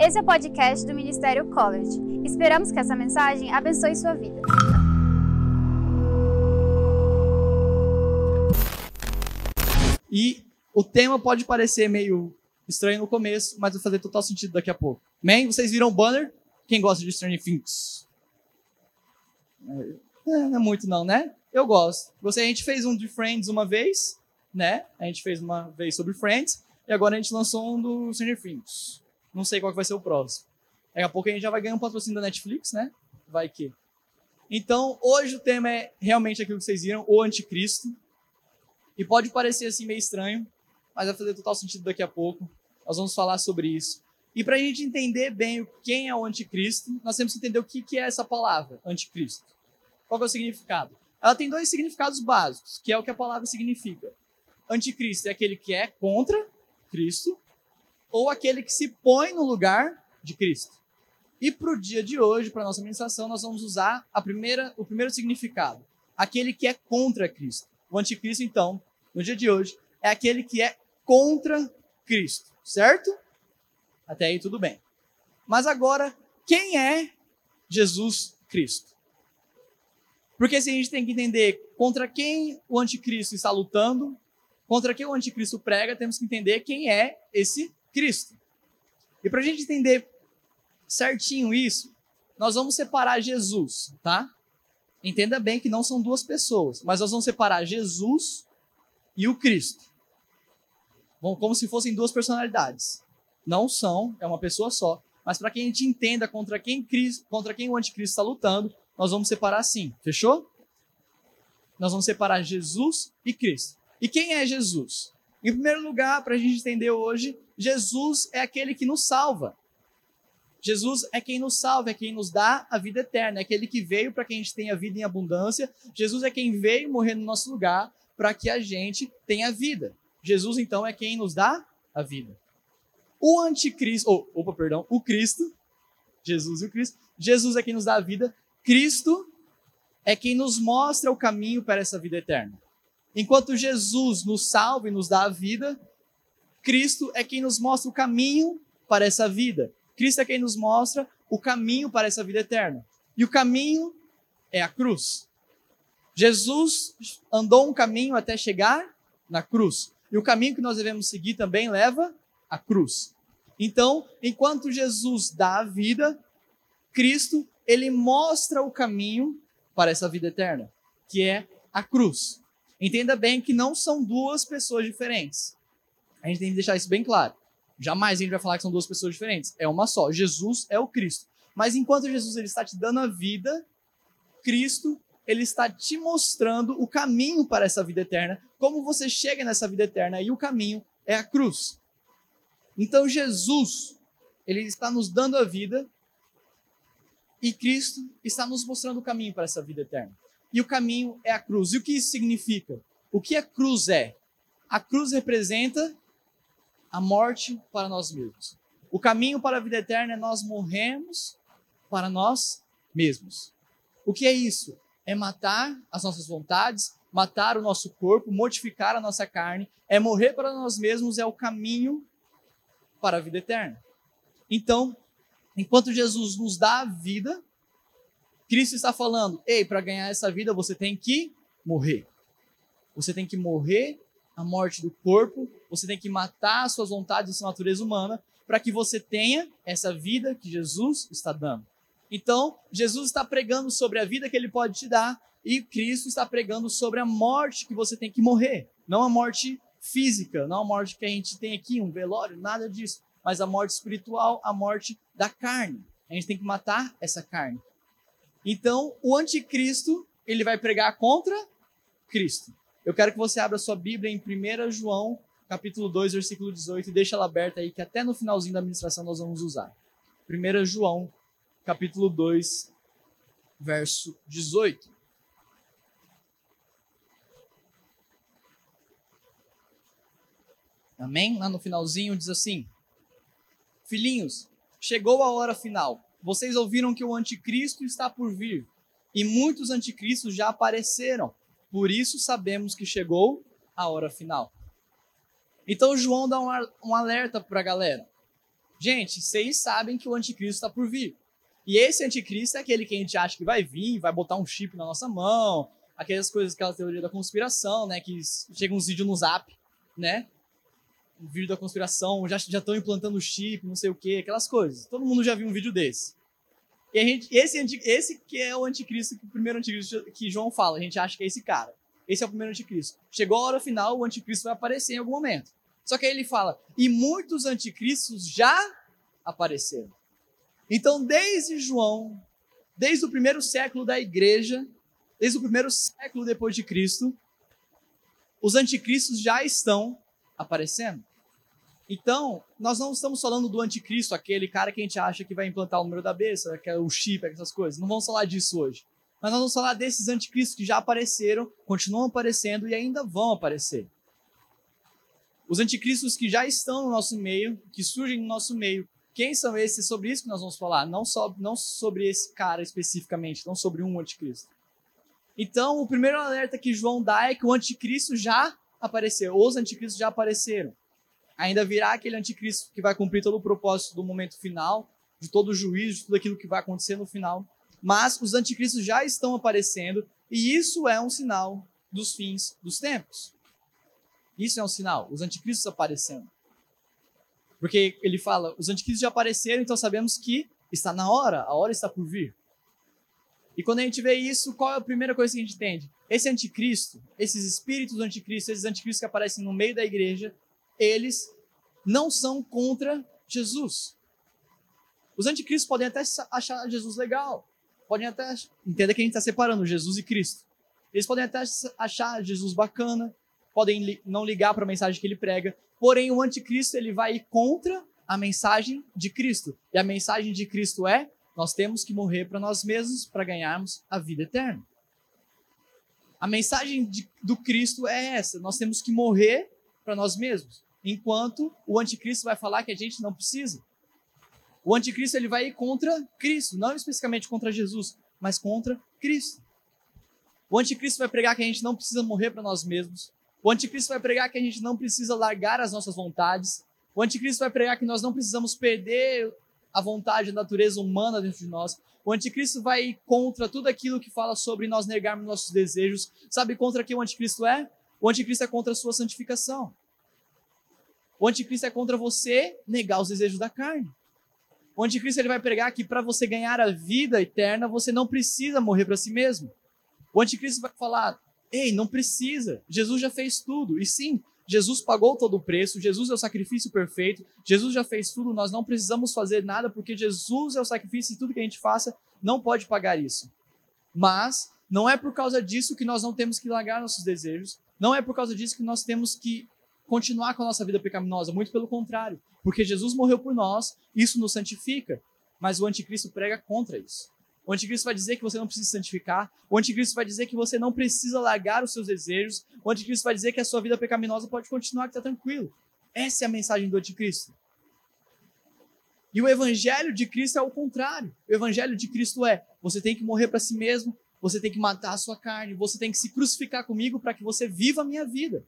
Esse é o podcast do Ministério College. Esperamos que essa mensagem abençoe sua vida. E o tema pode parecer meio estranho no começo, mas vai fazer total sentido daqui a pouco. Amém? Vocês viram o banner? Quem gosta de Stranger Things? É, não é muito não, né? Eu gosto. Você, a gente fez um de Friends uma vez, né? A gente fez uma vez sobre Friends, e agora a gente lançou um do Stranger Things. Não sei qual vai ser o próximo. Daqui a pouco a gente já vai ganhar um patrocínio da Netflix, né? Vai que. Então, hoje o tema é realmente aquilo que vocês viram, o anticristo. E pode parecer assim meio estranho, mas vai fazer total sentido daqui a pouco. Nós vamos falar sobre isso. E para a gente entender bem quem é o anticristo, nós temos que entender o que é essa palavra, anticristo. Qual é o significado? Ela tem dois significados básicos, que é o que a palavra significa. Anticristo é aquele que é contra Cristo, ou aquele que se põe no lugar de Cristo. E para o dia de hoje, para a nossa ministração, nós vamos usar a primeira, o primeiro significado, aquele que é contra Cristo. O anticristo, então, no dia de hoje, é aquele que é contra Cristo, certo? Até aí tudo bem. Mas agora, quem é Jesus Cristo? Porque se a gente tem que entender contra quem o anticristo está lutando, contra quem o anticristo prega, temos que entender quem é esse Cristo. E para a gente entender certinho isso, nós vamos separar Jesus, tá? Entenda bem que não são duas pessoas, mas nós vamos separar Jesus e o Cristo. Bom, como se fossem duas personalidades. Não são, é uma pessoa só. Mas para que a gente entenda contra quem, Cristo, contra quem o anticristo está lutando, nós vamos separar assim. Fechou? Nós vamos separar Jesus e Cristo. E quem é Jesus? Em primeiro lugar, para a gente entender hoje, Jesus é aquele que nos salva. Jesus é quem nos salva, é quem nos dá a vida eterna, é aquele que veio para que a gente tenha vida em abundância. Jesus é quem veio morrer no nosso lugar para que a gente tenha vida. Jesus, então, é quem nos dá a vida. O anticristo, ou, oh, opa, perdão, o Cristo, Jesus e o Cristo, Jesus é quem nos dá a vida, Cristo é quem nos mostra o caminho para essa vida eterna. Enquanto Jesus nos salva e nos dá a vida, Cristo é quem nos mostra o caminho para essa vida. Cristo é quem nos mostra o caminho para essa vida eterna. E o caminho é a cruz. Jesus andou um caminho até chegar na cruz. E o caminho que nós devemos seguir também leva à cruz. Então, enquanto Jesus dá a vida, Cristo, ele mostra o caminho para essa vida eterna, que é a cruz. Entenda bem que não são duas pessoas diferentes. A gente tem que deixar isso bem claro. Jamais a gente vai falar que são duas pessoas diferentes. É uma só. Jesus é o Cristo. Mas enquanto Jesus ele está te dando a vida, Cristo ele está te mostrando o caminho para essa vida eterna, como você chega nessa vida eterna e o caminho é a cruz. Então Jesus, ele está nos dando a vida e Cristo está nos mostrando o caminho para essa vida eterna. E o caminho é a cruz. E o que isso significa? O que a cruz é? A cruz representa a morte para nós mesmos. O caminho para a vida eterna é nós morremos para nós mesmos. O que é isso? É matar as nossas vontades, matar o nosso corpo, mortificar a nossa carne, é morrer para nós mesmos, é o caminho para a vida eterna. Então, enquanto Jesus nos dá a vida, Cristo está falando: ei, para ganhar essa vida você tem que morrer. Você tem que morrer a morte do corpo, você tem que matar as suas vontades e sua natureza humana para que você tenha essa vida que Jesus está dando. Então, Jesus está pregando sobre a vida que ele pode te dar e Cristo está pregando sobre a morte que você tem que morrer. Não a morte física, não a morte que a gente tem aqui, um velório, nada disso, mas a morte espiritual, a morte da carne. A gente tem que matar essa carne. Então, o anticristo, ele vai pregar contra Cristo. Eu quero que você abra sua Bíblia em 1 João, capítulo 2, versículo 18, e deixa ela aberta aí, que até no finalzinho da administração nós vamos usar. 1 João, capítulo 2, verso 18. Amém? Lá no finalzinho diz assim: Filhinhos, chegou a hora final. Vocês ouviram que o anticristo está por vir, e muitos anticristos já apareceram. Por isso sabemos que chegou a hora final. Então João dá um, alerta para a galera. Gente, vocês sabem que o anticristo está por vir. E esse anticristo é aquele que a gente acha que vai vir, vai botar um chip na nossa mão, aquelas coisas, aquela teoria da conspiração, né? Que chega uns vídeos no zap, né? Um vídeo da conspiração, já estão implantando chip, não sei o quê, aquelas coisas. Todo mundo já viu um vídeo desse. E a gente, esse, esse que é o anticristo, o primeiro anticristo que João fala, a gente acha que é esse cara. Esse é o primeiro anticristo. Chegou a hora final, o anticristo vai aparecer em algum momento. Só que aí ele fala, e muitos anticristos já apareceram. Então, desde João, desde o primeiro século da igreja, desde o primeiro século depois de Cristo, os anticristos já estão aparecendo. Então, nós não estamos falando do anticristo, aquele cara que a gente acha que vai implantar o número da besta, que é o chip, essas coisas. Não vamos falar disso hoje. Mas nós vamos falar desses anticristos que já apareceram, continuam aparecendo e ainda vão aparecer. Os anticristos que já estão no nosso meio, que surgem no nosso meio, quem são esses? Sobre isso que nós vamos falar, não, só, não sobre esse cara especificamente, não sobre um anticristo. Então, o primeiro alerta que João dá é que o anticristo já apareceu, os anticristos já apareceram. Ainda virá aquele anticristo que vai cumprir todo o propósito do momento final, de todo o juízo, de tudo aquilo que vai acontecer no final. Mas os anticristos já estão aparecendo e isso é um sinal dos fins dos tempos. Isso é um sinal, os anticristos aparecendo. Porque ele fala, os anticristos já apareceram, então sabemos que está na hora, a hora está por vir. E quando a gente vê isso, qual é a primeira coisa que a gente entende? Esse anticristo, esses espíritos do anticristo, esses anticristos que aparecem no meio da igreja, eles não são contra Jesus. Os anticristos podem até achar Jesus legal, podem até entender que a gente está separando Jesus e Cristo. Eles podem até achar Jesus bacana, podem não ligar para a mensagem que ele prega, porém o anticristo ele vai ir contra a mensagem de Cristo. E a mensagem de Cristo é: nós temos que morrer para nós mesmos para ganharmos a vida eterna. A mensagem de, do Cristo é essa: nós temos que morrer para nós mesmos, enquanto o anticristo vai falar que a gente não precisa. O anticristo ele vai ir contra Cristo, não especificamente contra Jesus, mas contra Cristo. O anticristo vai pregar que a gente não precisa morrer para nós mesmos, o anticristo vai pregar que a gente não precisa largar as nossas vontades. O anticristo vai pregar que nós não precisamos perder a vontade, a natureza humana dentro de nós. O anticristo vai ir contra tudo aquilo que fala sobre nós negarmos nossos desejos. Sabe contra que o anticristo é? O anticristo é contra a sua santificação. O anticristo é contra você negar os desejos da carne. O anticristo ele vai pregar que para você ganhar a vida eterna, você não precisa morrer para si mesmo. O anticristo vai falar: Ei, não precisa. Jesus já fez tudo. E sim, Jesus pagou todo o preço, Jesus é o sacrifício perfeito, Jesus já fez tudo, nós não precisamos fazer nada porque Jesus é o sacrifício e tudo que a gente faça não pode pagar isso. Mas não é por causa disso que nós não temos que largar nossos desejos, não é por causa disso que nós temos que continuar com a nossa vida pecaminosa, muito pelo contrário, porque Jesus morreu por nós, isso nos santifica, mas o anticristo prega contra isso. O anticristo vai dizer que você não precisa se santificar. O anticristo vai dizer que você não precisa largar os seus desejos. O anticristo vai dizer que a sua vida pecaminosa pode continuar, que está tranquilo. Essa é a mensagem do anticristo. E o evangelho de Cristo é o contrário. O evangelho de Cristo é: você tem que morrer para si mesmo, você tem que matar a sua carne, você tem que se crucificar comigo para que você viva a minha vida.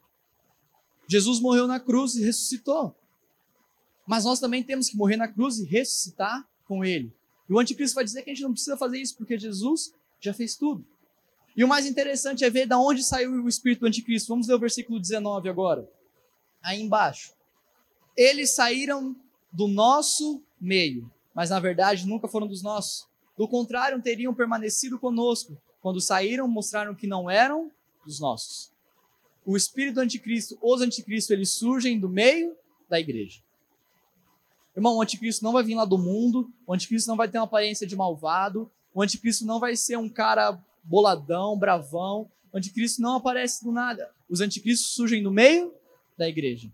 Jesus morreu na cruz e ressuscitou. Mas nós também temos que morrer na cruz e ressuscitar com ele. E o anticristo vai dizer que a gente não precisa fazer isso, porque Jesus já fez tudo. E o mais interessante é ver de onde saiu o espírito do anticristo. Vamos ler o versículo 19 agora. Aí embaixo. Eles saíram do nosso meio, mas na verdade nunca foram dos nossos. Do contrário, teriam permanecido conosco. Quando saíram, mostraram que não eram dos nossos. O espírito anticristo, os anticristos, eles surgem do meio da igreja. Irmão, o anticristo não vai vir lá do mundo, o anticristo não vai ter uma aparência de malvado, o anticristo não vai ser um cara boladão, bravão, o anticristo não aparece do nada. Os anticristos surgem no meio da igreja.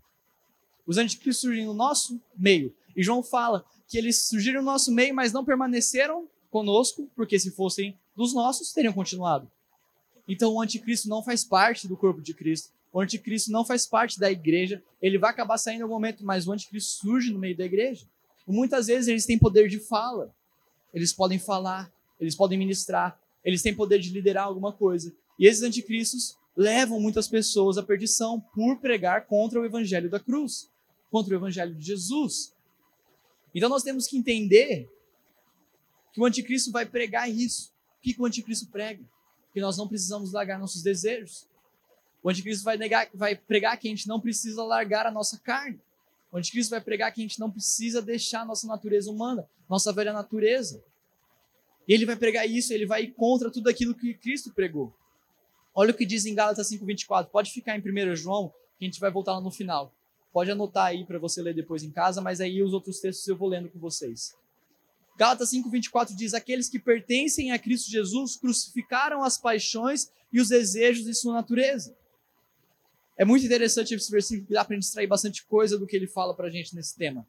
Os anticristos surgem no nosso meio. E João fala que eles surgiram no nosso meio, mas não permaneceram conosco, porque se fossem dos nossos, teriam continuado. Então o anticristo não faz parte do corpo de Cristo. O anticristo não faz parte da igreja, ele vai acabar saindo em algum momento, mas o anticristo surge no meio da igreja. E muitas vezes eles têm poder de fala, eles podem falar, eles podem ministrar, eles têm poder de liderar alguma coisa. E esses anticristos levam muitas pessoas à perdição por pregar contra o evangelho da cruz, contra o evangelho de Jesus. Então nós temos que entender que o anticristo vai pregar isso. O que, o anticristo prega? Que nós não precisamos largar nossos desejos. O anticristo vai, negar, vai pregar que a gente não precisa largar a nossa carne. O anticristo vai pregar que a gente não precisa deixar a nossa natureza humana, nossa velha natureza. Ele vai pregar isso, ele vai ir contra tudo aquilo que Cristo pregou. Olha o que diz em Gálatas 5:24. Pode ficar em 1 João, que a gente vai voltar lá no final. Pode anotar aí para você ler depois em casa, mas aí os outros textos eu vou lendo com vocês. Gálatas 5:24 diz: "Aqueles que pertencem a Cristo Jesus crucificaram as paixões e os desejos de sua natureza." É muito interessante esse versículo, dá para extrair bastante coisa do que ele fala para a gente nesse tema.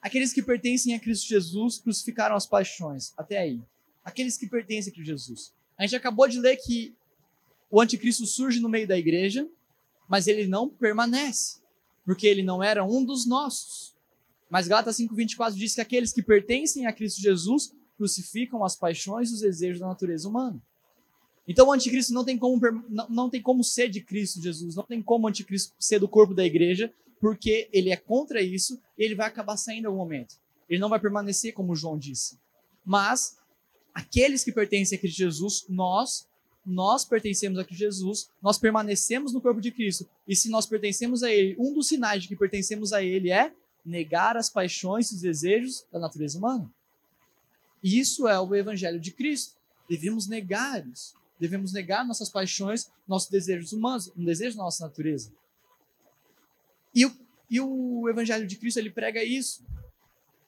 Aqueles que pertencem a Cristo Jesus crucificaram as paixões. Até aí. Aqueles que pertencem a Cristo Jesus. A gente acabou de ler que o anticristo surge no meio da igreja, mas ele não permanece, porque ele não era um dos nossos. Mas Gálatas 5:24 diz que aqueles que pertencem a Cristo Jesus crucificam as paixões e os desejos da natureza humana. Então o anticristo não tem como, não, não tem como ser de Cristo Jesus, não tem como o anticristo ser do corpo da igreja, porque ele é contra isso e ele vai acabar saindo em algum momento. Ele não vai permanecer como João disse. Mas aqueles que pertencem a Cristo Jesus, nós, nós pertencemos a Cristo Jesus, nós permanecemos no corpo de Cristo. E se nós pertencemos a Ele, um dos sinais de que pertencemos a Ele é negar as paixões e os desejos da natureza humana. Isso é o Evangelho de Cristo. Devemos negar isso. Devemos negar nossas paixões, nossos desejos humanos, um desejo da nossa natureza. E o, e o Evangelho de Cristo, ele prega isso.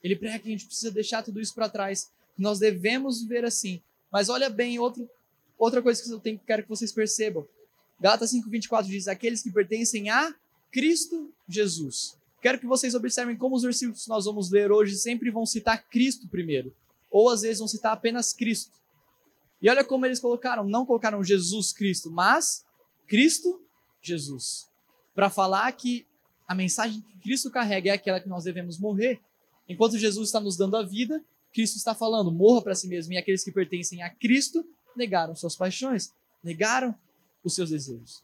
Ele prega que a gente precisa deixar tudo isso para trás. Nós devemos viver assim. Mas olha bem, outro, outra coisa que eu tenho, quero que vocês percebam. Gálatas 5,24 diz: Aqueles que pertencem a Cristo Jesus. Quero que vocês observem como os versículos que nós vamos ler hoje sempre vão citar Cristo primeiro. Ou às vezes vão citar apenas Cristo. E olha como eles colocaram, não colocaram Jesus Cristo, mas Cristo Jesus. Para falar que a mensagem que Cristo carrega é aquela que nós devemos morrer. Enquanto Jesus está nos dando a vida, Cristo está falando, morra para si mesmo. E aqueles que pertencem a Cristo negaram suas paixões, negaram os seus desejos.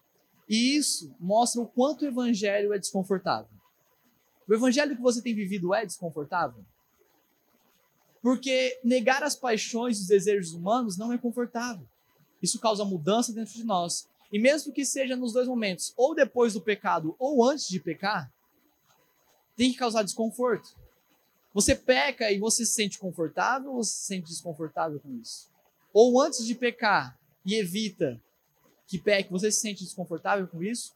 E isso mostra o quanto o evangelho é desconfortável. O evangelho que você tem vivido é desconfortável? Porque negar as paixões e os desejos humanos não é confortável. Isso causa mudança dentro de nós. E mesmo que seja nos dois momentos, ou depois do pecado ou antes de pecar, tem que causar desconforto. Você peca e você se sente confortável ou se sente desconfortável com isso? Ou antes de pecar e evita que peque, você se sente desconfortável com isso?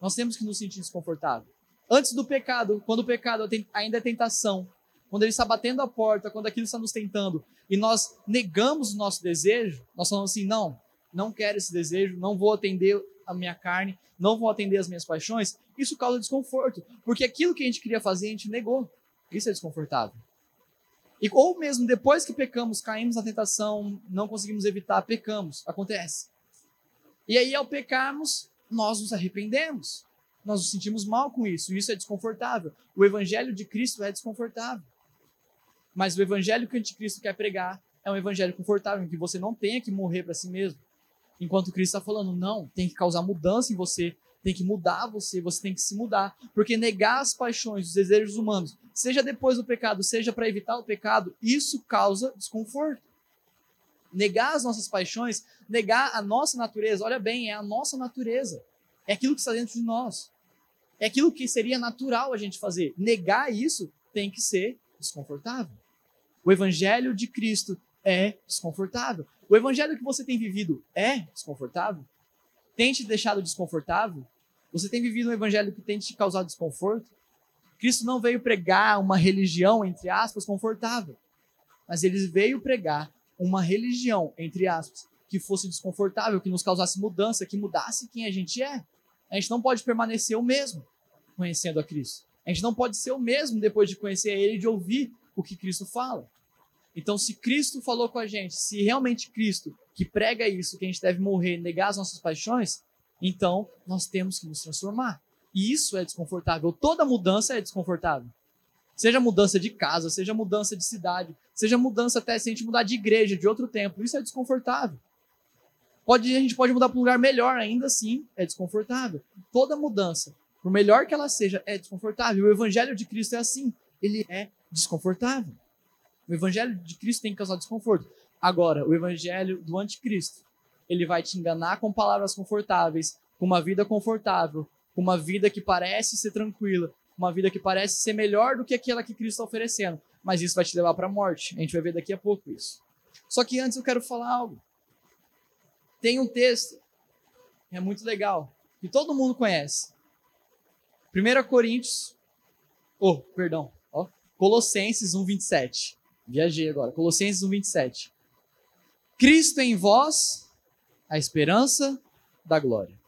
Nós temos que nos sentir desconfortável. Antes do pecado, quando o pecado ainda é tentação, quando ele está batendo a porta, quando aquilo está nos tentando, e nós negamos o nosso desejo, nós falamos assim: não, não quero esse desejo, não vou atender a minha carne, não vou atender as minhas paixões, isso causa desconforto, porque aquilo que a gente queria fazer, a gente negou. Isso é desconfortável. E, ou mesmo depois que pecamos, caímos na tentação, não conseguimos evitar, pecamos, acontece. E aí, ao pecarmos, nós nos arrependemos. Nós nos sentimos mal com isso, e isso é desconfortável. O evangelho de Cristo é desconfortável. Mas o evangelho que o anticristo quer pregar é um evangelho confortável, em que você não tenha que morrer para si mesmo. Enquanto Cristo está falando, não, tem que causar mudança em você, tem que mudar você, você tem que se mudar. Porque negar as paixões, os desejos humanos, seja depois do pecado, seja para evitar o pecado, isso causa desconforto. Negar as nossas paixões, negar a nossa natureza, olha bem, é a nossa natureza. É aquilo que está dentro de nós. É aquilo que seria natural a gente fazer. Negar isso tem que ser desconfortável. O evangelho de Cristo é desconfortável. O evangelho que você tem vivido é desconfortável? Tem te deixado desconfortável? Você tem vivido um evangelho que tem te causado desconforto? Cristo não veio pregar uma religião, entre aspas, confortável, mas ele veio pregar uma religião, entre aspas, que fosse desconfortável, que nos causasse mudança, que mudasse quem a gente é. A gente não pode permanecer o mesmo conhecendo a Cristo. A gente não pode ser o mesmo depois de conhecer Ele e de ouvir o que Cristo fala. Então, se Cristo falou com a gente, se realmente Cristo que prega isso, que a gente deve morrer, negar as nossas paixões, então nós temos que nos transformar. E isso é desconfortável. Toda mudança é desconfortável. Seja mudança de casa, seja mudança de cidade, seja mudança até se a gente mudar de igreja, de outro tempo, isso é desconfortável. Pode, a gente pode mudar para um lugar melhor, ainda assim é desconfortável. Toda mudança, por melhor que ela seja, é desconfortável. O evangelho de Cristo é assim, ele é desconfortável. O evangelho de Cristo tem que causar desconforto. Agora, o evangelho do anticristo, ele vai te enganar com palavras confortáveis, com uma vida confortável, com uma vida que parece ser tranquila, uma vida que parece ser melhor do que aquela que Cristo está oferecendo. Mas isso vai te levar para a morte. A gente vai ver daqui a pouco isso. Só que antes eu quero falar algo. Tem um texto é muito legal, que todo mundo conhece. 1 Coríntios, oh, perdão, ó, Colossenses 1:27. Viajei agora. Colossenses 1:27. Cristo em vós, a esperança da glória.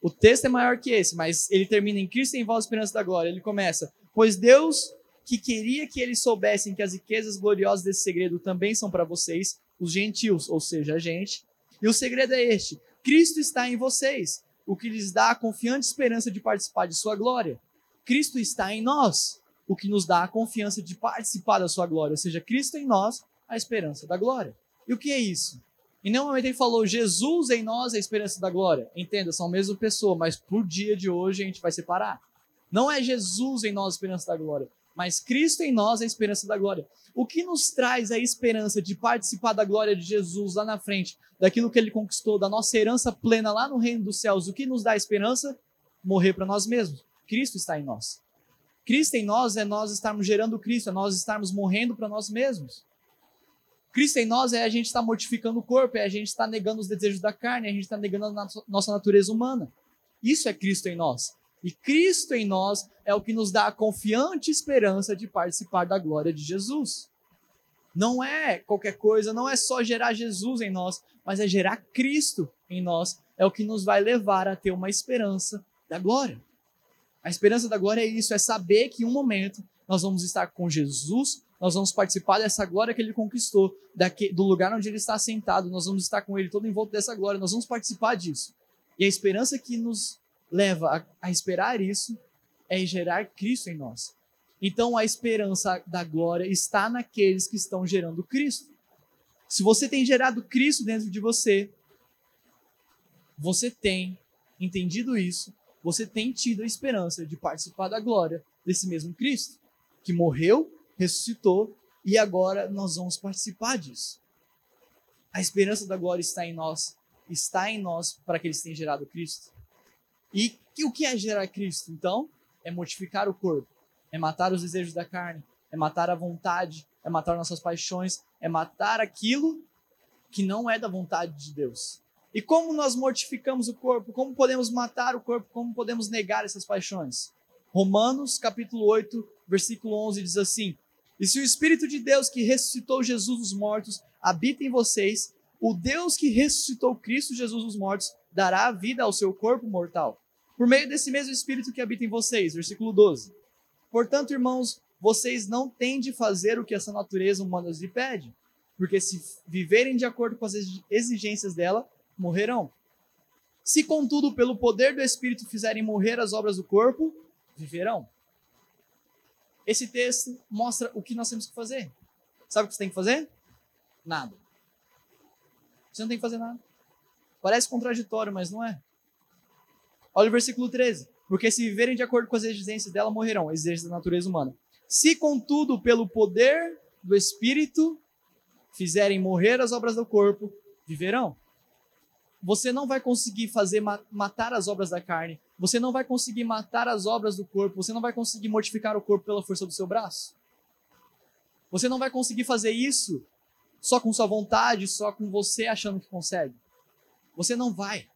O texto é maior que esse, mas ele termina em Cristo em vós, a esperança da glória. Ele começa: Pois Deus que queria que eles soubessem que as riquezas gloriosas desse segredo também são para vocês, os gentios, ou seja, a gente. E o segredo é este: Cristo está em vocês, o que lhes dá a confiante esperança de participar de sua glória. Cristo está em nós, o que nos dá a confiança de participar da sua glória, ou seja, Cristo em nós, a esperança da glória. E o que é isso? Em nenhum momento ele falou Jesus em nós, a esperança da glória. Entenda, são a mesma pessoa, mas por dia de hoje a gente vai separar. Não é Jesus em nós, a esperança da glória mas Cristo em nós é a esperança da glória. O que nos traz a esperança de participar da glória de Jesus lá na frente, daquilo que ele conquistou, da nossa herança plena lá no reino dos céus? O que nos dá a esperança? Morrer para nós mesmos. Cristo está em nós. Cristo em nós é nós estarmos gerando Cristo, é nós estarmos morrendo para nós mesmos. Cristo em nós é a gente estar mortificando o corpo, é a gente estar negando os desejos da carne, é a gente estar negando a nossa natureza humana. Isso é Cristo em nós. E Cristo em nós é o que nos dá a confiante esperança de participar da glória de Jesus. Não é qualquer coisa, não é só gerar Jesus em nós, mas é gerar Cristo em nós. É o que nos vai levar a ter uma esperança da glória. A esperança da glória é isso, é saber que em um momento nós vamos estar com Jesus, nós vamos participar dessa glória que ele conquistou, daqui, do lugar onde ele está sentado, nós vamos estar com ele todo em volta dessa glória, nós vamos participar disso. E a esperança que nos leva a, a esperar isso é gerar Cristo em nós. Então a esperança da glória está naqueles que estão gerando Cristo. Se você tem gerado Cristo dentro de você, você tem entendido isso, você tem tido a esperança de participar da glória desse mesmo Cristo, que morreu, ressuscitou e agora nós vamos participar disso. A esperança da glória está em nós, está em nós para que eles tenham gerado Cristo. E o que é gerar Cristo? Então, é mortificar o corpo, é matar os desejos da carne, é matar a vontade, é matar nossas paixões, é matar aquilo que não é da vontade de Deus. E como nós mortificamos o corpo? Como podemos matar o corpo? Como podemos negar essas paixões? Romanos, capítulo 8, versículo 11 diz assim: E se o Espírito de Deus que ressuscitou Jesus dos mortos habita em vocês, o Deus que ressuscitou Cristo Jesus dos mortos dará vida ao seu corpo mortal por meio desse mesmo Espírito que habita em vocês. Versículo 12. Portanto, irmãos, vocês não têm de fazer o que essa natureza humana lhe pede, porque se viverem de acordo com as exigências dela, morrerão. Se, contudo, pelo poder do Espírito fizerem morrer as obras do corpo, viverão. Esse texto mostra o que nós temos que fazer. Sabe o que você tem que fazer? Nada. Você não tem que fazer nada. Parece contraditório, mas não é. Olha o versículo 13. Porque se viverem de acordo com as exigências dela, morrerão, exigências da natureza humana. Se, contudo, pelo poder do Espírito fizerem morrer as obras do corpo, viverão. Você não vai conseguir fazer matar as obras da carne. Você não vai conseguir matar as obras do corpo. Você não vai conseguir mortificar o corpo pela força do seu braço. Você não vai conseguir fazer isso só com sua vontade, só com você achando que consegue. Você não vai.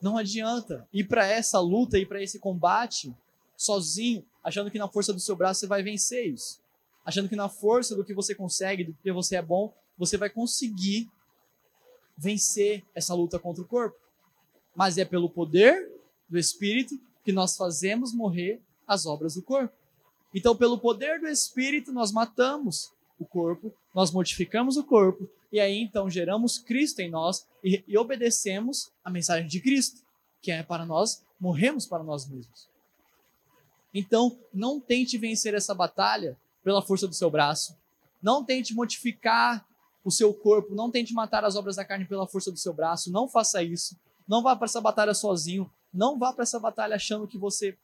Não adianta ir para essa luta, ir para esse combate sozinho, achando que na força do seu braço você vai vencer isso. Achando que na força do que você consegue, do que você é bom, você vai conseguir vencer essa luta contra o corpo. Mas é pelo poder do Espírito que nós fazemos morrer as obras do corpo. Então, pelo poder do Espírito, nós matamos o corpo, nós mortificamos o corpo e aí então geramos Cristo em nós e, e obedecemos a mensagem de Cristo, que é para nós morremos para nós mesmos. Então, não tente vencer essa batalha pela força do seu braço. Não tente mortificar o seu corpo. Não tente matar as obras da carne pela força do seu braço. Não faça isso. Não vá para essa batalha sozinho. Não vá para essa batalha achando que você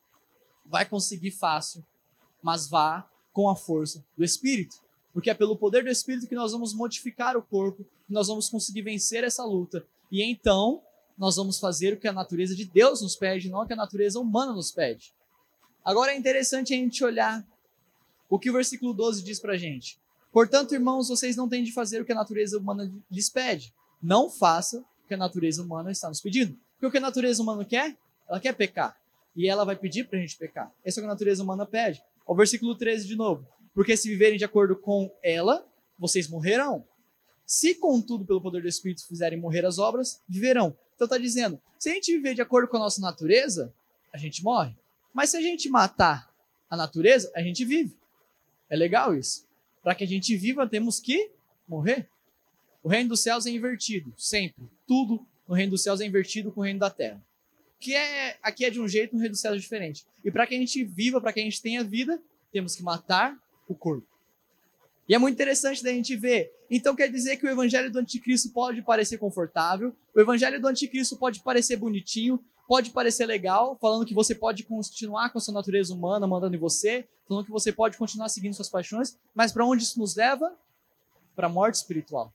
vai conseguir fácil. Mas vá com a força do Espírito. Porque é pelo poder do Espírito que nós vamos modificar o corpo, que nós vamos conseguir vencer essa luta. E então nós vamos fazer o que a natureza de Deus nos pede, não o que a natureza humana nos pede. Agora é interessante a gente olhar o que o versículo 12 diz pra gente. Portanto, irmãos, vocês não têm de fazer o que a natureza humana lhes pede. Não faça o que a natureza humana está nos pedindo. Porque o que a natureza humana quer? Ela quer pecar. E ela vai pedir para a gente pecar. Esse é o que a natureza humana pede. O versículo 13 de novo. Porque se viverem de acordo com ela, vocês morrerão. Se, contudo, pelo poder do Espírito fizerem morrer as obras, viverão. Então está dizendo, se a gente viver de acordo com a nossa natureza, a gente morre. Mas se a gente matar a natureza, a gente vive. É legal isso. Para que a gente viva, temos que morrer. O reino dos céus é invertido, sempre. Tudo no reino dos céus é invertido com o reino da terra. Que é aqui é de um jeito, no reino dos céus é diferente. E para que a gente viva, para que a gente tenha vida, temos que matar o corpo. E é muito interessante da gente ver. Então quer dizer que o evangelho do anticristo pode parecer confortável, o evangelho do anticristo pode parecer bonitinho, pode parecer legal, falando que você pode continuar com a sua natureza humana mandando em você, falando que você pode continuar seguindo suas paixões, mas para onde isso nos leva? Para a morte espiritual.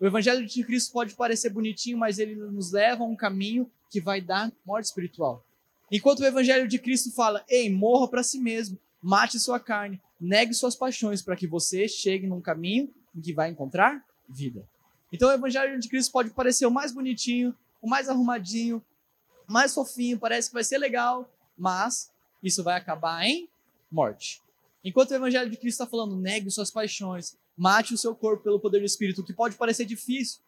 O evangelho de Cristo pode parecer bonitinho, mas ele nos leva a um caminho que vai dar morte espiritual. Enquanto o evangelho de Cristo fala: "Ei, morra para si mesmo, mate sua carne, negue suas paixões para que você chegue num caminho em que vai encontrar vida". Então o evangelho de Cristo pode parecer o mais bonitinho, o mais arrumadinho, o mais fofinho, parece que vai ser legal, mas isso vai acabar em morte. Enquanto o evangelho de Cristo está falando, negue suas paixões, Mate o seu corpo pelo poder do Espírito, o que pode parecer difícil,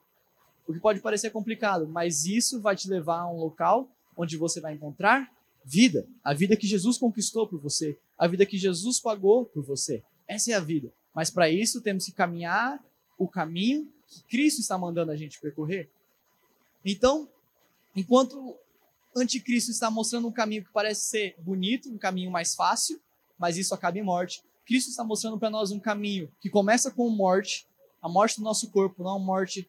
o que pode parecer complicado, mas isso vai te levar a um local onde você vai encontrar vida, a vida que Jesus conquistou por você, a vida que Jesus pagou por você. Essa é a vida. Mas para isso temos que caminhar o caminho que Cristo está mandando a gente percorrer. Então, enquanto o anticristo está mostrando um caminho que parece ser bonito, um caminho mais fácil, mas isso acaba em morte, Cristo está mostrando para nós um caminho que começa com morte, a morte do nosso corpo, não a morte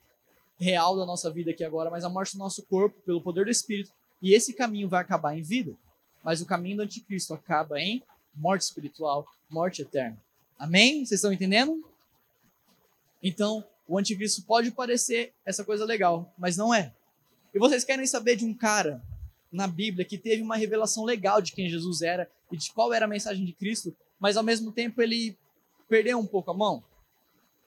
real da nossa vida aqui agora, mas a morte do nosso corpo pelo poder do Espírito. E esse caminho vai acabar em vida, mas o caminho do anticristo acaba em morte espiritual, morte eterna. Amém? Vocês estão entendendo? Então, o anticristo pode parecer essa coisa legal, mas não é. E vocês querem saber de um cara na Bíblia que teve uma revelação legal de quem Jesus era e de qual era a mensagem de Cristo? mas ao mesmo tempo ele perdeu um pouco a mão.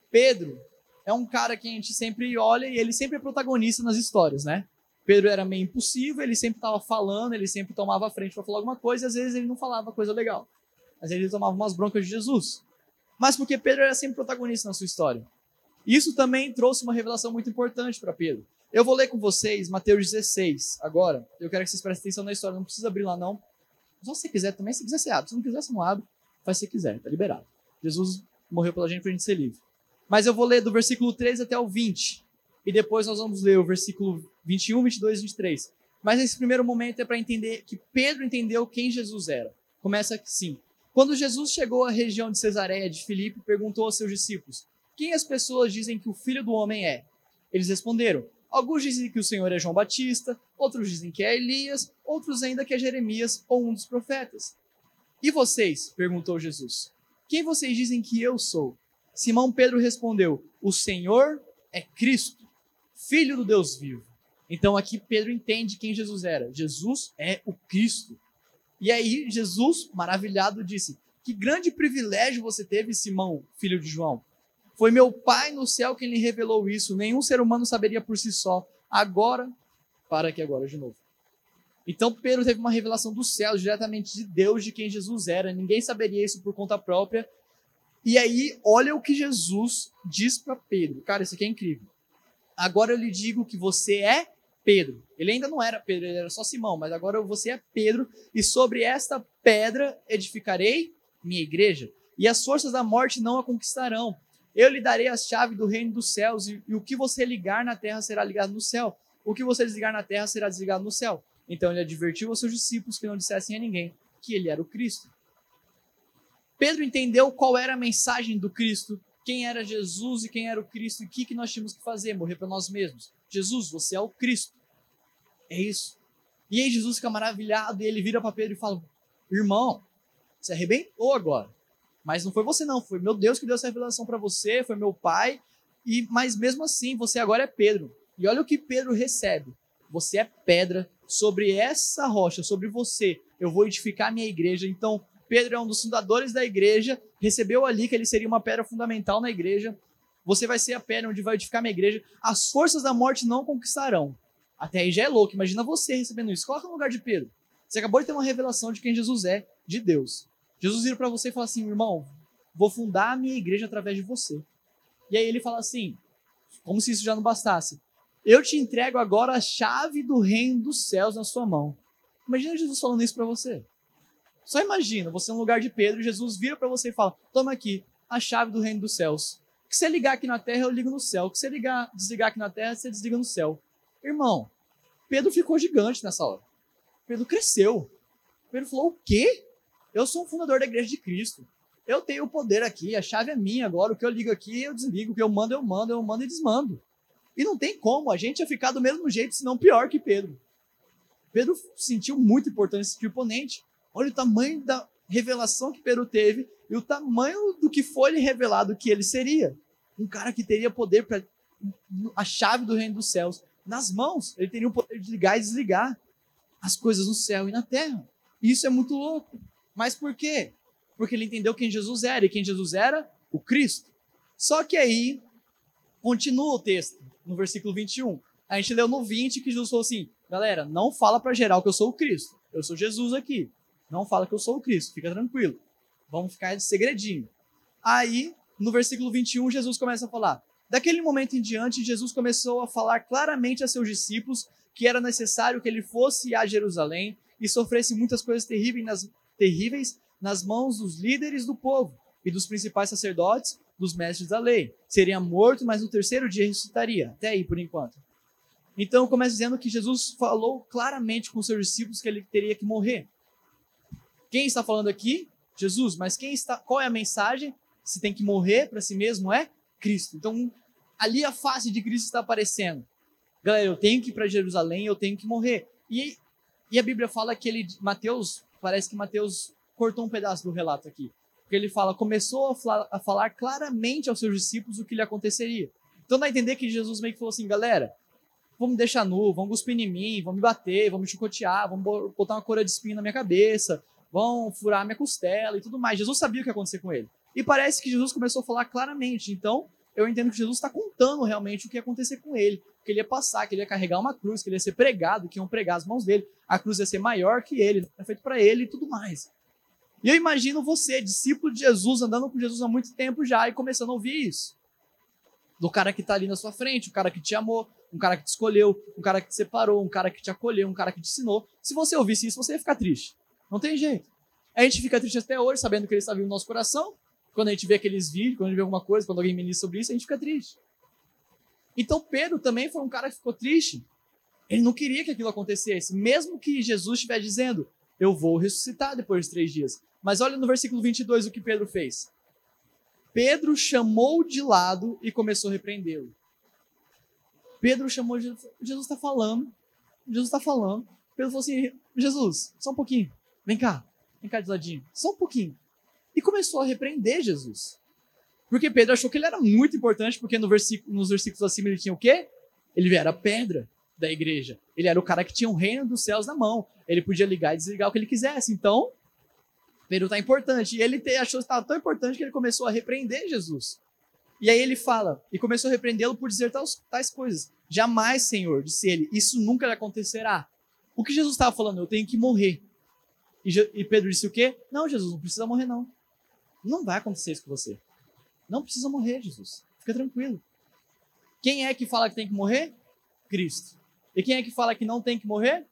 Pedro é um cara que a gente sempre olha e ele sempre é protagonista nas histórias, né? Pedro era meio impossível, ele sempre estava falando, ele sempre tomava a frente para falar alguma coisa, e às vezes ele não falava coisa legal. Às vezes ele tomava umas broncas de Jesus. Mas porque Pedro era sempre protagonista na sua história. Isso também trouxe uma revelação muito importante para Pedro. Eu vou ler com vocês Mateus 16 agora. Eu quero que vocês prestem atenção na história, não precisa abrir lá não. Só se você quiser também, se quiser você abre. Se não quiser, você não abre faz se quiser, tá liberado. Jesus morreu pela gente para a gente ser livre. Mas eu vou ler do versículo 13 até o 20. E depois nós vamos ler o versículo 21, 22 e 23. Mas nesse primeiro momento é para entender que Pedro entendeu quem Jesus era. Começa assim. Quando Jesus chegou à região de Cesareia de Filipe, perguntou aos seus discípulos: Quem as pessoas dizem que o filho do homem é? Eles responderam: Alguns dizem que o Senhor é João Batista, outros dizem que é Elias, outros ainda que é Jeremias ou um dos profetas. E vocês? perguntou Jesus. Quem vocês dizem que eu sou? Simão Pedro respondeu: O Senhor é Cristo, Filho do Deus vivo. Então aqui Pedro entende quem Jesus era. Jesus é o Cristo. E aí Jesus, maravilhado, disse: Que grande privilégio você teve, Simão, filho de João. Foi meu Pai no céu quem lhe revelou isso. Nenhum ser humano saberia por si só. Agora, para aqui agora de novo. Então Pedro teve uma revelação do céu, diretamente de Deus, de quem Jesus era. Ninguém saberia isso por conta própria. E aí, olha o que Jesus diz para Pedro. Cara, isso aqui é incrível. Agora eu lhe digo que você é Pedro. Ele ainda não era Pedro, ele era só Simão, mas agora você é Pedro, e sobre esta pedra edificarei minha igreja, e as forças da morte não a conquistarão. Eu lhe darei a chave do reino dos céus, e, e o que você ligar na terra será ligado no céu. O que você desligar na terra será desligado no céu. Então ele advertiu aos seus discípulos que não dissessem a ninguém que ele era o Cristo. Pedro entendeu qual era a mensagem do Cristo, quem era Jesus e quem era o Cristo e o que, que nós tínhamos que fazer, morrer para nós mesmos. Jesus, você é o Cristo. É isso. E aí Jesus fica maravilhado e ele vira para Pedro e fala: Irmão, você arrebentou agora. Mas não foi você não, foi meu Deus que deu essa revelação para você, foi meu pai. E mas mesmo assim, você agora é Pedro. E olha o que Pedro recebe. Você é pedra sobre essa rocha, sobre você. Eu vou edificar minha igreja. Então, Pedro é um dos fundadores da igreja, recebeu ali que ele seria uma pedra fundamental na igreja. Você vai ser a pedra onde vai edificar minha igreja. As forças da morte não conquistarão. Até aí já é louco. Imagina você recebendo isso. Coloca no lugar de Pedro. Você acabou de ter uma revelação de quem Jesus é, de Deus. Jesus vira para você e fala assim: irmão, vou fundar a minha igreja através de você. E aí ele fala assim, como se isso já não bastasse: eu te entrego agora a chave do reino dos céus na sua mão. Imagina Jesus falando isso para você. Só imagina, você no lugar de Pedro, Jesus vira para você e fala: toma aqui a chave do reino dos céus. Que você ligar aqui na terra, eu ligo no céu. Que você ligar, desligar aqui na terra, você desliga no céu. Irmão, Pedro ficou gigante nessa hora. Pedro cresceu. Pedro falou: o quê? Eu sou um fundador da igreja de Cristo. Eu tenho o poder aqui, a chave é minha agora. O que eu ligo aqui, eu desligo. O que eu mando, eu mando. Eu mando e desmando. E não tem como. A gente ia ficar do mesmo jeito, senão pior que Pedro. Pedro sentiu muito importante tipo oponente. Olha o tamanho da revelação que Pedro teve e o tamanho do que foi lhe revelado que ele seria. Um cara que teria poder para a chave do reino dos céus nas mãos. Ele teria o poder de ligar e desligar as coisas no céu e na terra. Isso é muito louco. Mas por quê? Porque ele entendeu quem Jesus era, e quem Jesus era? O Cristo. Só que aí, continua o texto, no versículo 21. A gente leu no 20 que Jesus falou assim: galera, não fala para geral que eu sou o Cristo. Eu sou Jesus aqui. Não fala que eu sou o Cristo, fica tranquilo. Vamos ficar de segredinho. Aí, no versículo 21, Jesus começa a falar: Daquele momento em diante, Jesus começou a falar claramente a seus discípulos que era necessário que ele fosse a Jerusalém e sofresse muitas coisas terríveis nas, terríveis nas mãos dos líderes do povo e dos principais sacerdotes, dos mestres da lei. Seria morto, mas no terceiro dia ressuscitaria. Até aí, por enquanto. Então, começa dizendo que Jesus falou claramente com seus discípulos que ele teria que morrer. Quem está falando aqui? Jesus. Mas quem está? Qual é a mensagem? Se tem que morrer para si mesmo é Cristo. Então, ali a face de Cristo está aparecendo. Galera, eu tenho que ir para Jerusalém, eu tenho que morrer. E, e a Bíblia fala que ele, Mateus, parece que Mateus cortou um pedaço do relato aqui. Porque ele fala, começou a falar, a falar claramente aos seus discípulos o que lhe aconteceria. Então dá a entender que Jesus meio que falou assim, galera, vão me deixar nu, vão cuspir em mim, vão me bater, vão me chicotear, vão botar uma cora de espinho na minha cabeça, vão furar minha costela e tudo mais. Jesus sabia o que ia acontecer com ele. E parece que Jesus começou a falar claramente. Então, eu entendo que Jesus está contando realmente o que ia acontecer com ele. Que ele ia passar, que ele ia carregar uma cruz, que ele ia ser pregado, que iam pregar as mãos dele. A cruz ia ser maior que ele, era feito para ele e tudo mais. E eu imagino você, discípulo de Jesus, andando com Jesus há muito tempo já e começando a ouvir isso. Do cara que está ali na sua frente, o cara que te amou, um cara que te escolheu, um cara que te separou, um cara que te acolheu, um cara que te ensinou. Se você ouvisse isso, você ia ficar triste. Não tem jeito. A gente fica triste até hoje, sabendo que ele está vindo no nosso coração. Quando a gente vê aqueles vídeos, quando a gente vê alguma coisa, quando alguém ministra sobre isso, a gente fica triste. Então Pedro também foi um cara que ficou triste. Ele não queria que aquilo acontecesse, mesmo que Jesus estiver dizendo: Eu vou ressuscitar depois de três dias. Mas olha no versículo 22 o que Pedro fez. Pedro chamou de lado e começou a repreendê-lo. Pedro chamou de Jesus está falando. Jesus está falando. Pedro falou assim: Jesus, só um pouquinho. Vem cá. Vem cá de ladinho. Só um pouquinho. E começou a repreender Jesus. Porque Pedro achou que ele era muito importante, porque no versículo, nos versículos acima ele tinha o quê? Ele era a pedra da igreja. Ele era o cara que tinha o reino dos céus na mão. Ele podia ligar e desligar o que ele quisesse. Então, Pedro está importante. E ele achou que estava tão importante que ele começou a repreender Jesus. E aí ele fala, e começou a repreendê-lo por dizer tais, tais coisas. Jamais, Senhor, disse ele, isso nunca lhe acontecerá. O que Jesus estava falando? Eu tenho que morrer. E, e Pedro disse o quê? Não, Jesus, não precisa morrer, não. Não vai acontecer isso com você. Não precisa morrer, Jesus. Fica tranquilo. Quem é que fala que tem que morrer? Cristo. E quem é que fala que não tem que morrer?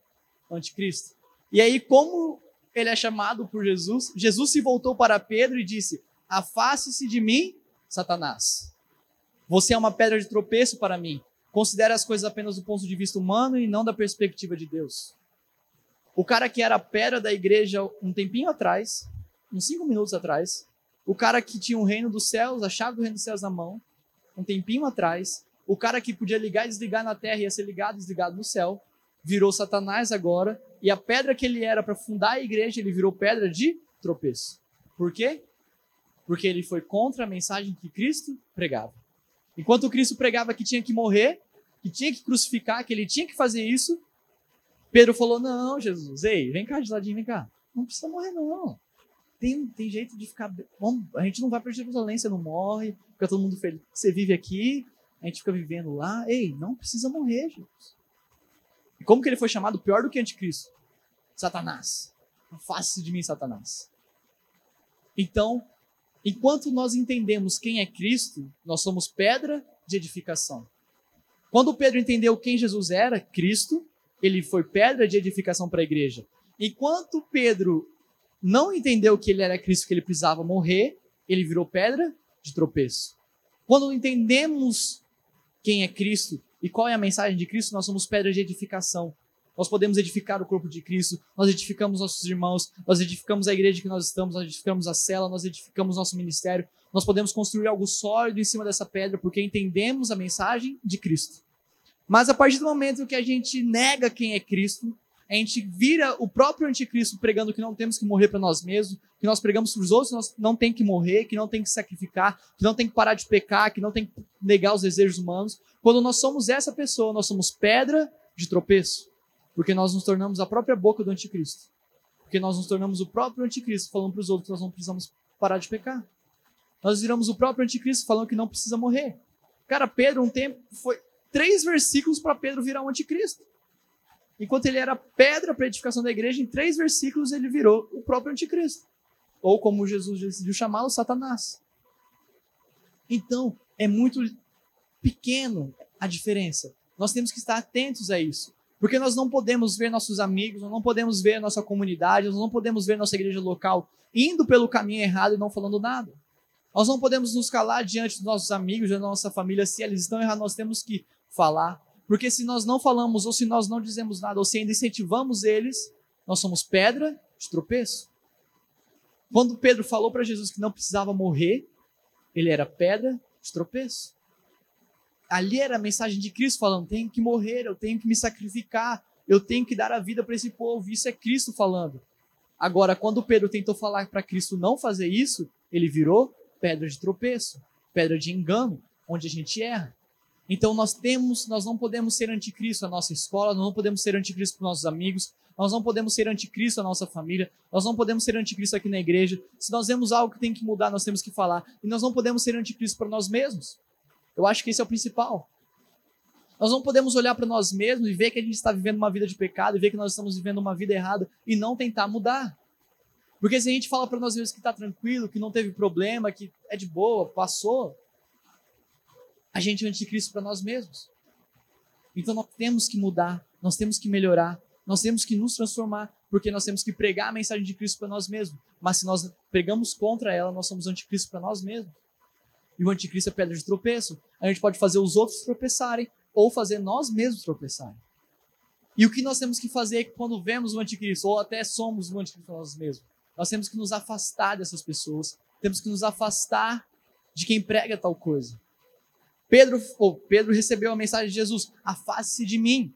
Anticristo. E aí, como ele é chamado por Jesus, Jesus se voltou para Pedro e disse: Afaste-se de mim, Satanás. Você é uma pedra de tropeço para mim. Considere as coisas apenas do ponto de vista humano e não da perspectiva de Deus. O cara que era pedra da igreja um tempinho atrás, uns cinco minutos atrás, o cara que tinha o reino dos céus, a chave do reino dos céus na mão, um tempinho atrás, o cara que podia ligar e desligar na terra e ia ser ligado e desligado no céu, virou Satanás agora, e a pedra que ele era para fundar a igreja, ele virou pedra de tropeço. Por quê? Porque ele foi contra a mensagem que Cristo pregava. Enquanto Cristo pregava que tinha que morrer, que tinha que crucificar, que ele tinha que fazer isso, Pedro falou: Não, Jesus, ei, vem cá de ladinho, vem cá. Não precisa morrer, não. Tem, tem jeito de ficar. Bom, a gente não vai para Jerusalém, você não morre, fica todo mundo feliz. Você vive aqui, a gente fica vivendo lá. Ei, não precisa morrer, Jesus. E como que ele foi chamado pior do que anticristo? Satanás. Afaste de mim, Satanás. Então, enquanto nós entendemos quem é Cristo, nós somos pedra de edificação. Quando Pedro entendeu quem Jesus era, Cristo, ele foi pedra de edificação para a igreja. Enquanto Pedro não entendeu que ele era Cristo, que ele precisava morrer, ele virou pedra de tropeço. Quando entendemos quem é Cristo e qual é a mensagem de Cristo, nós somos pedra de edificação. Nós podemos edificar o corpo de Cristo, nós edificamos nossos irmãos, nós edificamos a igreja que nós estamos, nós edificamos a cela, nós edificamos nosso ministério. Nós podemos construir algo sólido em cima dessa pedra porque entendemos a mensagem de Cristo. Mas a partir do momento que a gente nega quem é Cristo, a gente vira o próprio anticristo pregando que não temos que morrer para nós mesmos, que nós pregamos para os outros, nós não tem que morrer, que não tem que sacrificar, que não tem que parar de pecar, que não tem que negar os desejos humanos. Quando nós somos essa pessoa, nós somos pedra de tropeço, porque nós nos tornamos a própria boca do anticristo. Porque nós nos tornamos o próprio anticristo falando para os outros que nós não precisamos parar de pecar. Nós viramos o próprio anticristo falando que não precisa morrer. Cara, Pedro, um tempo, foi três versículos para Pedro virar um anticristo. Enquanto ele era pedra para a edificação da igreja, em três versículos ele virou o próprio anticristo. Ou como Jesus decidiu chamá-lo, Satanás. Então, é muito pequeno a diferença. Nós temos que estar atentos a isso. Porque nós não podemos ver nossos amigos, nós não podemos ver nossa comunidade, nós não podemos ver nossa igreja local indo pelo caminho errado e não falando nada. Nós não podemos nos calar diante dos nossos amigos, da nossa família, se eles estão errados, nós temos que falar, porque se nós não falamos, ou se nós não dizemos nada, ou se ainda incentivamos eles, nós somos pedra de tropeço. Quando Pedro falou para Jesus que não precisava morrer, ele era pedra de tropeço. Ali era a mensagem de Cristo falando: tenho que morrer, eu tenho que me sacrificar, eu tenho que dar a vida para esse povo. Isso é Cristo falando. Agora, quando Pedro tentou falar para Cristo não fazer isso, ele virou pedra de tropeço, pedra de engano, onde a gente erra. Então nós temos, nós não podemos ser anticristo na nossa escola, nós não podemos ser anticristo para nossos amigos, nós não podemos ser anticristo na nossa família, nós não podemos ser anticristo aqui na igreja. Se nós vemos algo que tem que mudar, nós temos que falar. E nós não podemos ser anticristo para nós mesmos. Eu acho que esse é o principal. Nós não podemos olhar para nós mesmos e ver que a gente está vivendo uma vida de pecado e ver que nós estamos vivendo uma vida errada e não tentar mudar. Porque se a gente fala para nós mesmos que está tranquilo, que não teve problema, que é de boa, passou, a gente é anticristo para nós mesmos. Então nós temos que mudar, nós temos que melhorar, nós temos que nos transformar, porque nós temos que pregar a mensagem de Cristo para nós mesmos. Mas se nós pregamos contra ela, nós somos anticristo para nós mesmos. E o anticristo é pedra de tropeço. A gente pode fazer os outros tropeçarem ou fazer nós mesmos tropeçarem. E o que nós temos que fazer quando vemos o anticristo, ou até somos o anticristo nós mesmos, nós temos que nos afastar dessas pessoas, temos que nos afastar de quem prega tal coisa. Pedro, oh, Pedro recebeu a mensagem de Jesus: afaste-se de mim.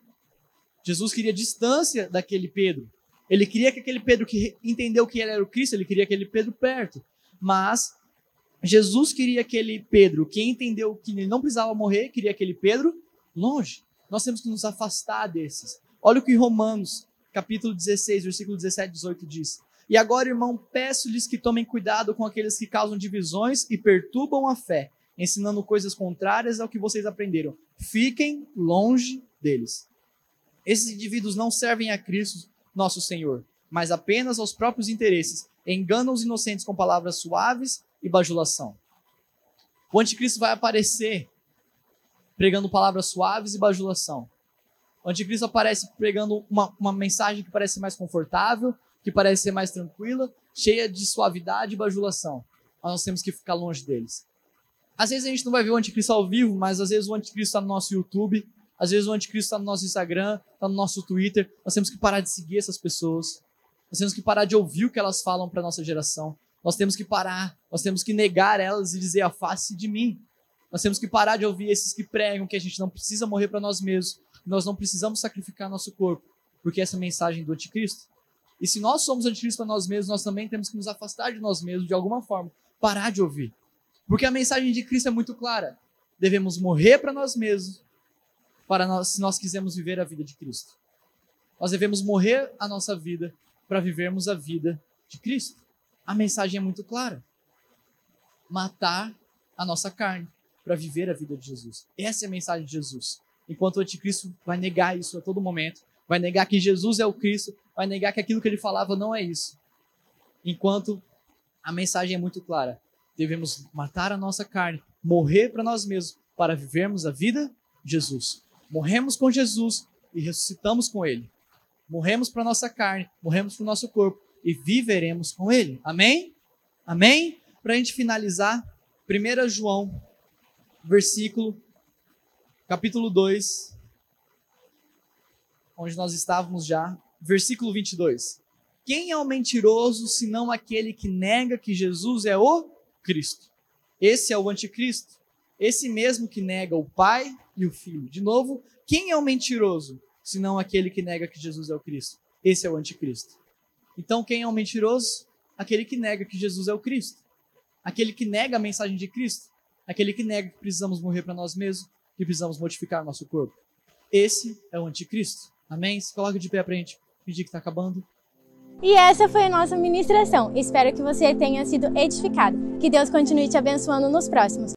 Jesus queria distância daquele Pedro. Ele queria que aquele Pedro que entendeu que ele era o Cristo, ele queria aquele Pedro perto. Mas Jesus queria aquele Pedro que entendeu que ele não precisava morrer, queria aquele Pedro longe. Nós temos que nos afastar desses. Olha o que Romanos, capítulo 16, versículo 17 e 18 diz. E agora, irmão, peço-lhes que tomem cuidado com aqueles que causam divisões e perturbam a fé ensinando coisas contrárias ao que vocês aprenderam. Fiquem longe deles. Esses indivíduos não servem a Cristo, nosso Senhor, mas apenas aos próprios interesses. Enganam os inocentes com palavras suaves e bajulação. O anticristo vai aparecer pregando palavras suaves e bajulação. O anticristo aparece pregando uma, uma mensagem que parece mais confortável, que parece ser mais tranquila, cheia de suavidade e bajulação. Mas nós temos que ficar longe deles. Às vezes a gente não vai ver o anticristo ao vivo, mas às vezes o anticristo está no nosso YouTube, às vezes o anticristo está no nosso Instagram, está no nosso Twitter. Nós temos que parar de seguir essas pessoas. Nós temos que parar de ouvir o que elas falam para nossa geração. Nós temos que parar, nós temos que negar elas e dizer a face de mim. Nós temos que parar de ouvir esses que pregam que a gente não precisa morrer para nós mesmos, nós não precisamos sacrificar nosso corpo, porque essa é a mensagem do anticristo. E se nós somos anticristo para nós mesmos, nós também temos que nos afastar de nós mesmos de alguma forma, parar de ouvir. Porque a mensagem de Cristo é muito clara. Devemos morrer para nós mesmos, para nós, se nós quisermos viver a vida de Cristo. Nós devemos morrer a nossa vida para vivermos a vida de Cristo. A mensagem é muito clara. Matar a nossa carne para viver a vida de Jesus. Essa é a mensagem de Jesus. Enquanto o anticristo vai negar isso a todo momento, vai negar que Jesus é o Cristo, vai negar que aquilo que ele falava não é isso. Enquanto a mensagem é muito clara. Devemos matar a nossa carne, morrer para nós mesmos, para vivermos a vida de Jesus. Morremos com Jesus e ressuscitamos com Ele. Morremos para nossa carne, morremos para o nosso corpo e viveremos com Ele. Amém? Amém? Para a gente finalizar, 1 João, versículo, capítulo 2, onde nós estávamos já, versículo 22. Quem é o mentiroso senão aquele que nega que Jesus é o Cristo? Esse é o anticristo. Esse mesmo que nega o Pai e o Filho. De novo, quem é o mentiroso senão aquele que nega que Jesus é o Cristo? Esse é o anticristo. Então, quem é o mentiroso? Aquele que nega que Jesus é o Cristo. Aquele que nega a mensagem de Cristo. Aquele que nega que precisamos morrer para nós mesmos, que precisamos modificar nosso corpo. Esse é o anticristo. Amém? Se coloca de pé para a gente pedir que está acabando. E essa foi a nossa ministração. Espero que você tenha sido edificado. Que Deus continue te abençoando nos próximos.